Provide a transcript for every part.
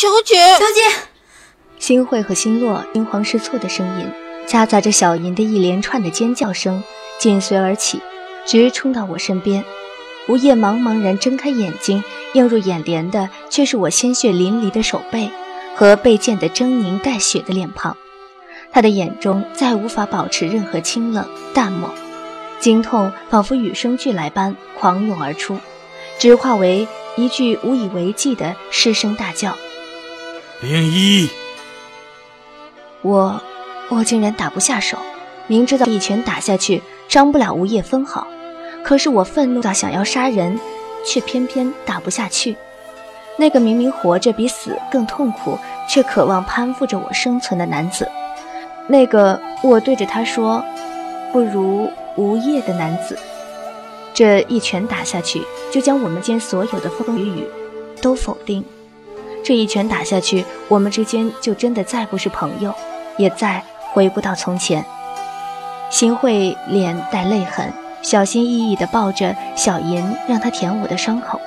小姐，小姐。星慧和星洛惊慌失措的声音，夹杂着小银的一连串的尖叫声，紧随而起，直冲到我身边。吴叶茫茫然睁开眼睛，映入眼帘的却是我鲜血淋漓的手背和被溅得狰狞带血的脸庞。他的眼中再无法保持任何清冷淡漠，惊痛仿佛与生俱来般狂涌而出，只化为一句无以为继的失声大叫：“灵一！”我，我竟然打不下手，明知道一拳打下去伤不了吴叶分毫，可是我愤怒到想要杀人，却偏偏打不下去。那个明明活着比死更痛苦，却渴望攀附着我生存的男子，那个我对着他说“不如吴业”的男子，这一拳打下去，就将我们间所有的风风雨雨都否定。这一拳打下去，我们之间就真的再不是朋友，也再回不到从前。新慧脸带泪痕，小心翼翼地抱着小银，让她舔我的伤口。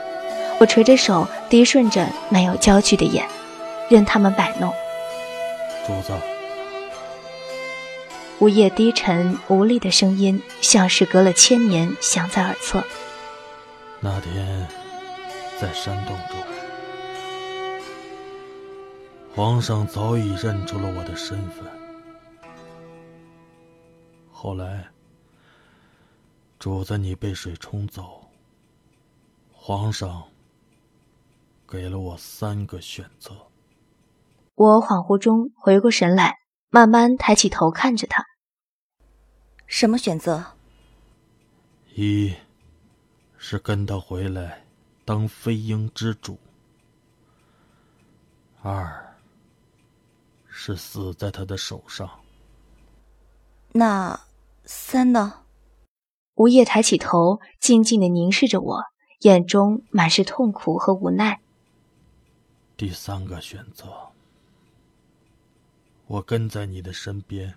我垂着手，低顺着没有焦距的眼，任他们摆弄。主子，午夜低沉无力的声音，像是隔了千年，响在耳侧。那天，在山洞中。皇上早已认出了我的身份。后来，主子你被水冲走，皇上给了我三个选择。我恍惚中回过神来，慢慢抬起头看着他。什么选择？一是跟他回来，当飞鹰之主。二。是死在他的手上。那三呢？吴叶抬起头，静静的凝视着我，眼中满是痛苦和无奈。第三个选择，我跟在你的身边，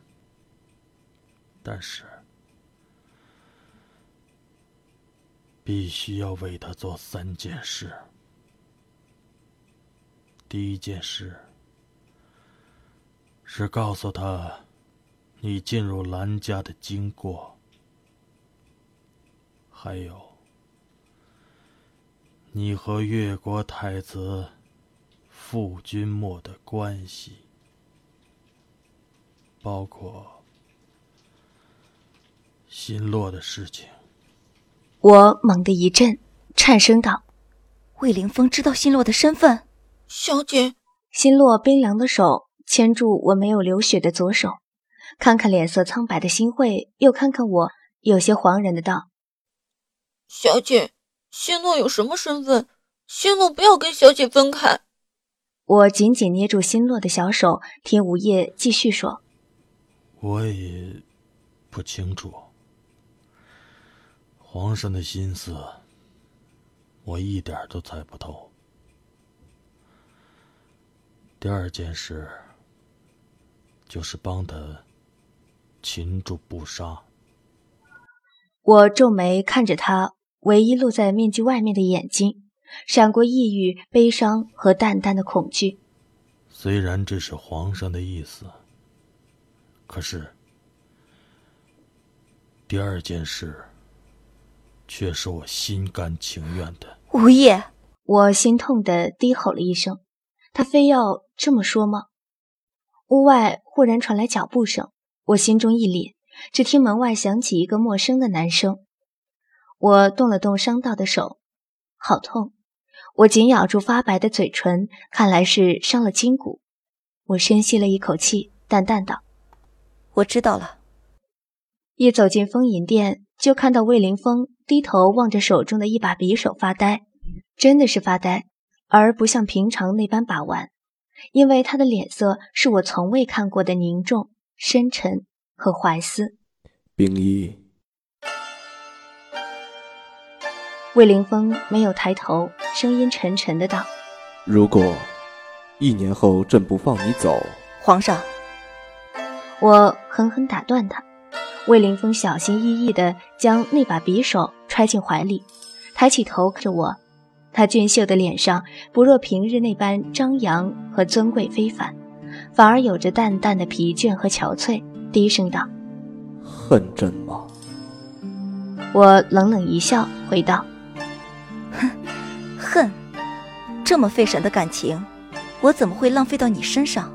但是必须要为他做三件事。第一件事。是告诉他，你进入兰家的经过，还有你和越国太子傅君莫的关系，包括新洛的事情。我猛地一震，颤声道：“魏凌风知道新洛的身份。”小姐，新洛冰凉的手。牵住我没有流血的左手，看看脸色苍白的新慧，又看看我，有些惶然的道：“小姐，新诺有什么身份？新诺不要跟小姐分开。”我紧紧捏住新洛的小手，听吴叶继续说：“我也不清楚，皇上的心思，我一点都猜不透。第二件事。”就是帮他擒住不杀。我皱眉看着他，唯一露在面具外面的眼睛，闪过抑郁、悲伤和淡淡的恐惧。虽然这是皇上的意思，可是第二件事却是我心甘情愿的。无业，我心痛的低吼了一声。他非要这么说吗？屋外忽然传来脚步声，我心中一凛，只听门外响起一个陌生的男声。我动了动伤到的手，好痛！我紧咬住发白的嘴唇，看来是伤了筋骨。我深吸了一口气，淡淡道：“我知道了。”一走进风吟殿，就看到魏凌风低头望着手中的一把匕首发呆，真的是发呆，而不像平常那般把玩。因为他的脸色是我从未看过的凝重、深沉和怀思。冰衣，魏凌风没有抬头，声音沉沉的道：“如果一年后朕不放你走，皇上。”我狠狠打断他。魏凌风小心翼翼地将那把匕首揣进怀里，抬起头看着我，他俊秀的脸上不若平日那般张扬和尊贵非凡，反而有着淡淡的疲倦和憔悴，低声道：“恨朕吗？”我冷冷一笑，回道：“哼，恨，这么费神的感情，我怎么会浪费到你身上？”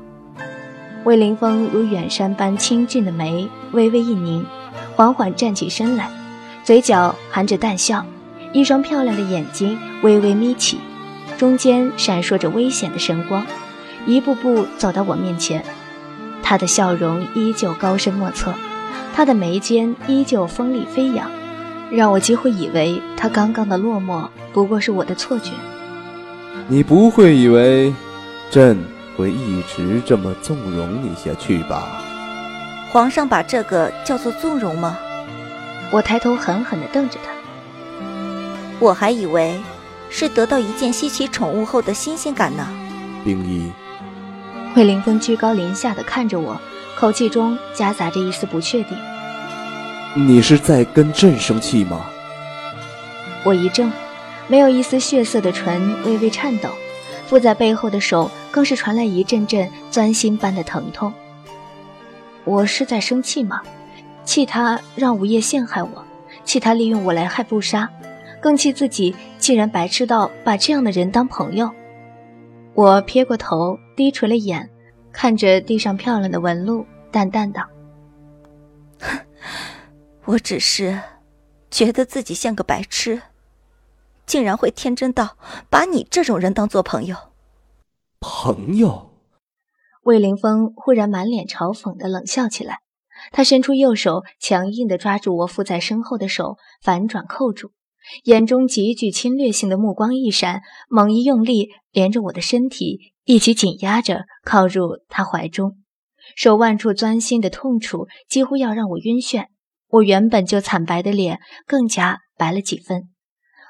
魏凌风如远山般清俊的眉微微一凝，缓缓站起身来，嘴角含着淡笑，一双漂亮的眼睛微微眯起，中间闪烁着危险的神光，一步步走到我面前。他的笑容依旧高深莫测，他的眉间依旧锋利飞扬，让我几乎以为他刚刚的落寞不过是我的错觉。你不会以为，朕？会一直这么纵容你下去吧？皇上把这个叫做纵容吗？我抬头狠狠地瞪着他。我还以为是得到一件稀奇宠物后的新鲜感呢。冰衣，魏凌风居高临下的看着我，口气中夹杂着一丝不确定。你是在跟朕生气吗？我一怔，没有一丝血色的唇微微颤抖。附在背后的手更是传来一阵阵钻心般的疼痛。我是在生气吗？气他让午夜陷害我，气他利用我来害不杀，更气自己竟然白痴到把这样的人当朋友。我撇过头，低垂了眼，看着地上漂亮的纹路，淡淡道：“我只是觉得自己像个白痴。”竟然会天真到把你这种人当做朋友？朋友？魏凌风忽然满脸嘲讽的冷笑起来，他伸出右手，强硬的抓住我附在身后的手，反转扣住，眼中极具侵略性的目光一闪，猛一用力，连着我的身体一起紧压着，靠入他怀中，手腕处钻心的痛楚几乎要让我晕眩，我原本就惨白的脸更加白了几分。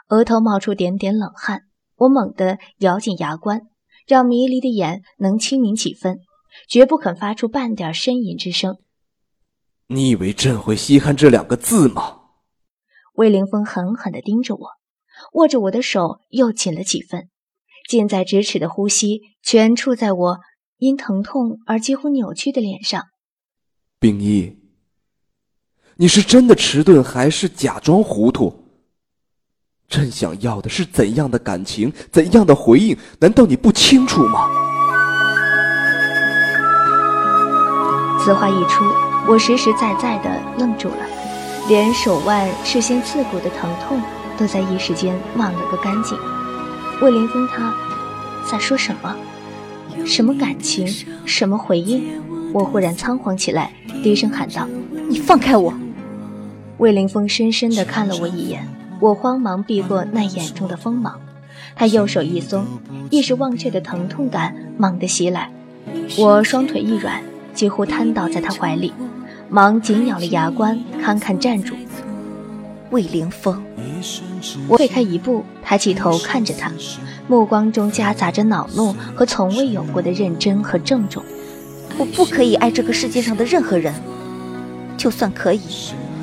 额头冒出点点冷汗，我猛地咬紧牙关，让迷离的眼能清明几分，绝不肯发出半点呻吟之声。你以为朕会稀罕这两个字吗？魏凌风狠狠地盯着我，握着我的手又紧了几分，近在咫尺的呼吸全触在我因疼痛而几乎扭曲的脸上。秉义，你是真的迟钝，还是假装糊涂？朕想要的是怎样的感情，怎样的回应？难道你不清楚吗？此话一出，我实实在在的愣住了，连手腕事先刺骨的疼痛都在一时间忘了个干净。魏凌风他在说什么？什么感情？什么回应？我忽然仓皇起来，低声喊道：“你放开我！”魏凌风深深的看了我一眼。我慌忙避过那眼中的锋芒，他右手一松，一时忘却的疼痛感猛地袭来，我双腿一软，几乎瘫倒在他怀里，忙紧咬了牙关，堪堪站住。魏凌风，我退开一步，抬起头看着他，目光中夹杂着恼怒和从未有过的认真和郑重。我不可以爱这个世界上的任何人，就算可以，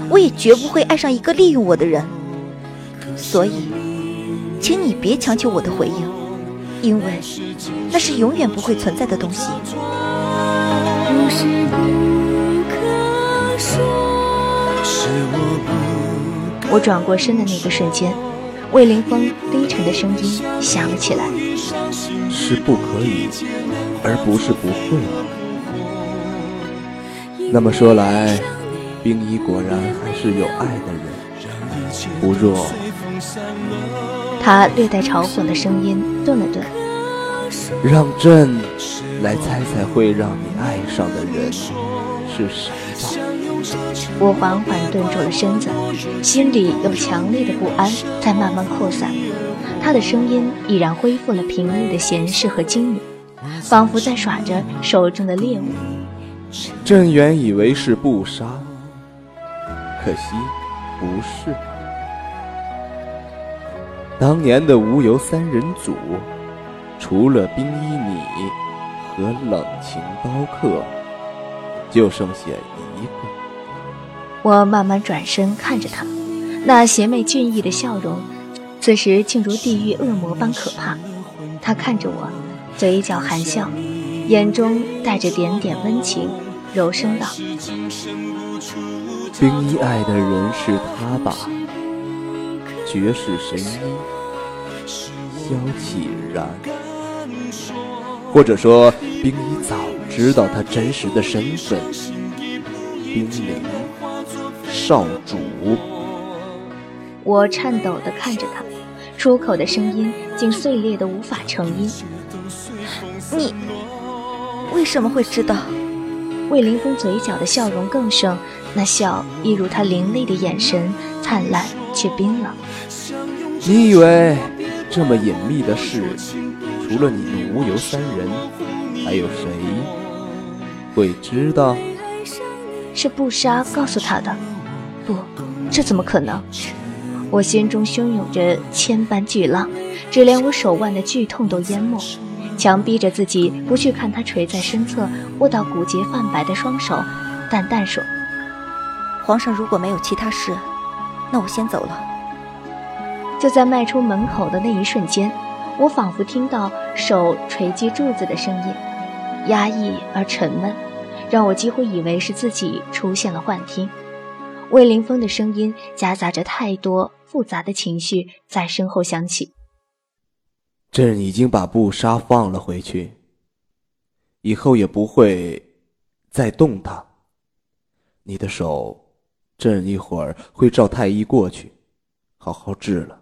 我也绝不会爱上一个利用我的人。所以，请你别强求我的回应，因为那是永远不会存在的东西。我转过身的那个瞬间，魏凌风低沉的声音响了起来：“是不可以，而不是不会。那么说来，冰衣果然还是有爱的人。不若……”他略带嘲讽的声音顿了顿，让朕来猜猜会让你爱上的人是谁吧。我缓缓顿住了身子，心里有强烈的不安在慢慢扩散。他的声音已然恢复了平日的闲适和精明，仿佛在耍着手中的猎物。朕原以为是不杀，可惜不是。当年的无忧三人组，除了冰衣你和冷情刀客，就剩下一个。我慢慢转身看着他，那邪魅俊逸的笑容，此时竟如地狱恶魔般可怕。他看着我，嘴角含笑，眼中带着点点温情，柔声道：“冰一爱的人是他吧？绝世神医萧启然，或者说冰一早知道他真实的身份，冰灵少主。”我颤抖地看着他，出口的声音竟碎裂得无法成音。你为什么会知道？魏凌风嘴角的笑容更盛，那笑一如他凌厉的眼神，灿烂却冰冷。你以为这么隐秘的事，除了你奴游三人，还有谁会知道？是布莎告诉他的。这怎么可能？我心中汹涌着千般巨浪，只连我手腕的剧痛都淹没，强逼着自己不去看他垂在身侧、握到骨节泛白的双手，淡淡说：“皇上如果没有其他事，那我先走了。”就在迈出门口的那一瞬间，我仿佛听到手锤击柱子的声音，压抑而沉闷，让我几乎以为是自己出现了幻听。魏凌风的声音夹杂着太多复杂的情绪在身后响起。朕已经把布莎放了回去，以后也不会再动它。你的手，朕一会儿会召太医过去，好好治了，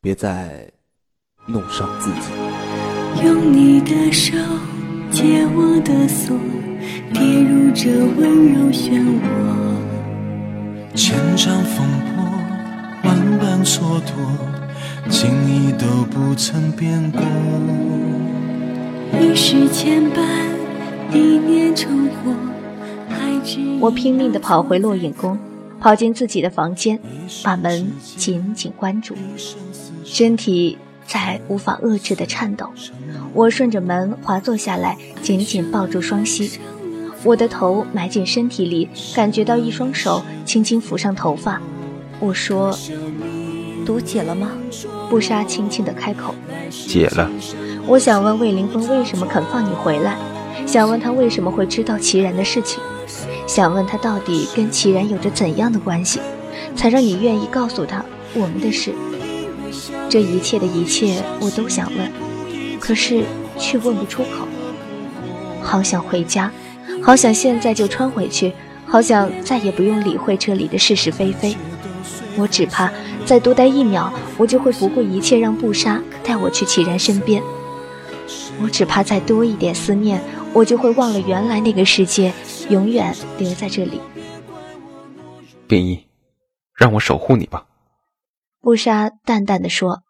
别再弄伤自己。用你的手解我的锁，跌入这温柔漩涡。千丈风波，万般蹉跎，情意都不曾变过。一世牵绊，一念成祸。我拼命地跑回落影宫，跑进自己的房间，把门紧紧关住，身体在无法遏制的颤抖。我顺着门滑坐下来，紧紧抱住双膝。我的头埋进身体里，感觉到一双手轻轻抚上头发。我说：“毒解了吗？”布莎轻轻地开口：“解了。”我想问魏凌风为什么肯放你回来，想问他为什么会知道齐然的事情，想问他到底跟齐然有着怎样的关系，才让你愿意告诉他我们的事。这一切的一切我都想问，可是却问不出口。好想回家。好想现在就穿回去，好想再也不用理会这里的是是非非。我只怕再多待一秒，我就会不顾一切让布莎带我去齐然身边。我只怕再多一点思念，我就会忘了原来那个世界，永远留在这里。冰衣，让我守护你吧。布莎淡淡的说，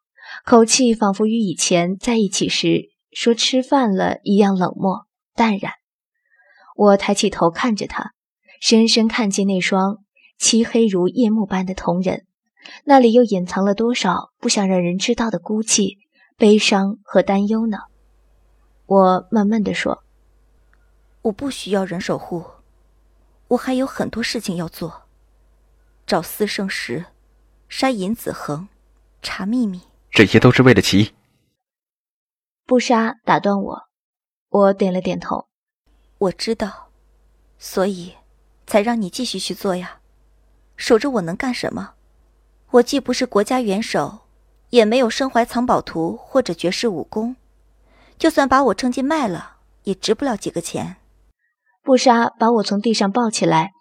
口气仿佛与以前在一起时说吃饭了一样冷漠淡然。我抬起头看着他，深深看见那双漆黑如夜幕般的瞳仁，那里又隐藏了多少不想让人知道的孤寂、悲伤和担忧呢？我慢慢的说：“我不需要人守护，我还有很多事情要做。找四圣石，杀尹子恒，查秘密，这些都是为了齐。”不杀打断我，我点了点头。我知道，所以才让你继续去做呀。守着我能干什么？我既不是国家元首，也没有身怀藏宝图或者绝世武功，就算把我称斤卖了，也值不了几个钱。布莎把我从地上抱起来，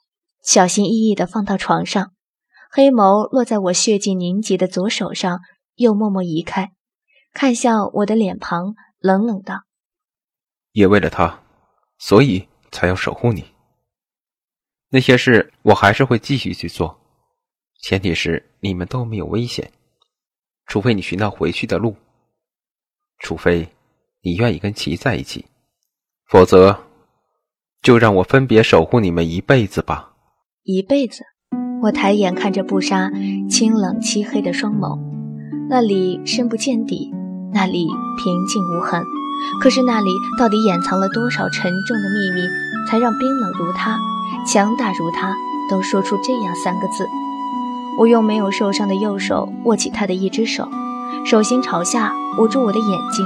小心翼翼地放到床上，黑眸落在我血迹凝结的左手上，又默默移开，看向我的脸庞，冷冷道：“也为了他。”所以才要守护你。那些事我还是会继续去做，前提是你们都没有危险，除非你寻到回去的路，除非你愿意跟齐在一起，否则就让我分别守护你们一辈子吧。一辈子。我抬眼看着布莎清冷漆黑的双眸，那里深不见底，那里平静无痕。可是那里到底掩藏了多少沉重的秘密，才让冰冷如他、强大如他都说出这样三个字？我用没有受伤的右手握起他的一只手，手心朝下捂住我的眼睛，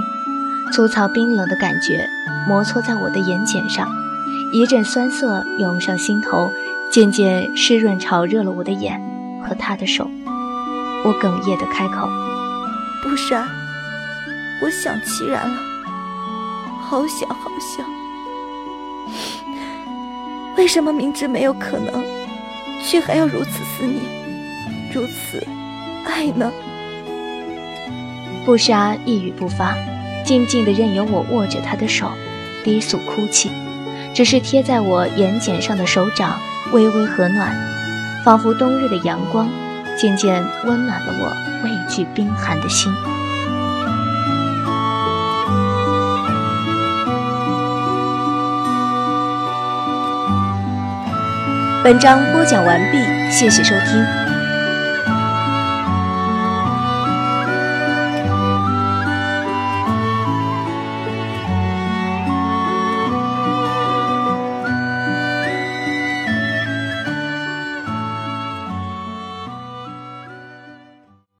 粗糙冰冷的感觉摩搓在我的眼睑上，一阵酸涩涌上心头，渐渐湿润潮热了我的眼和他的手。我哽咽的开口：“不然，我想齐然了，好想好想。为什么明知没有可能，却还要如此思念，如此爱呢？”布莎一语不发，静静的任由我握着她的手，低诉哭泣。只是贴在我眼睑上的手掌微微和暖，仿佛冬日的阳光，渐渐温暖了我畏惧冰寒的心。文章播讲完毕，谢谢收听。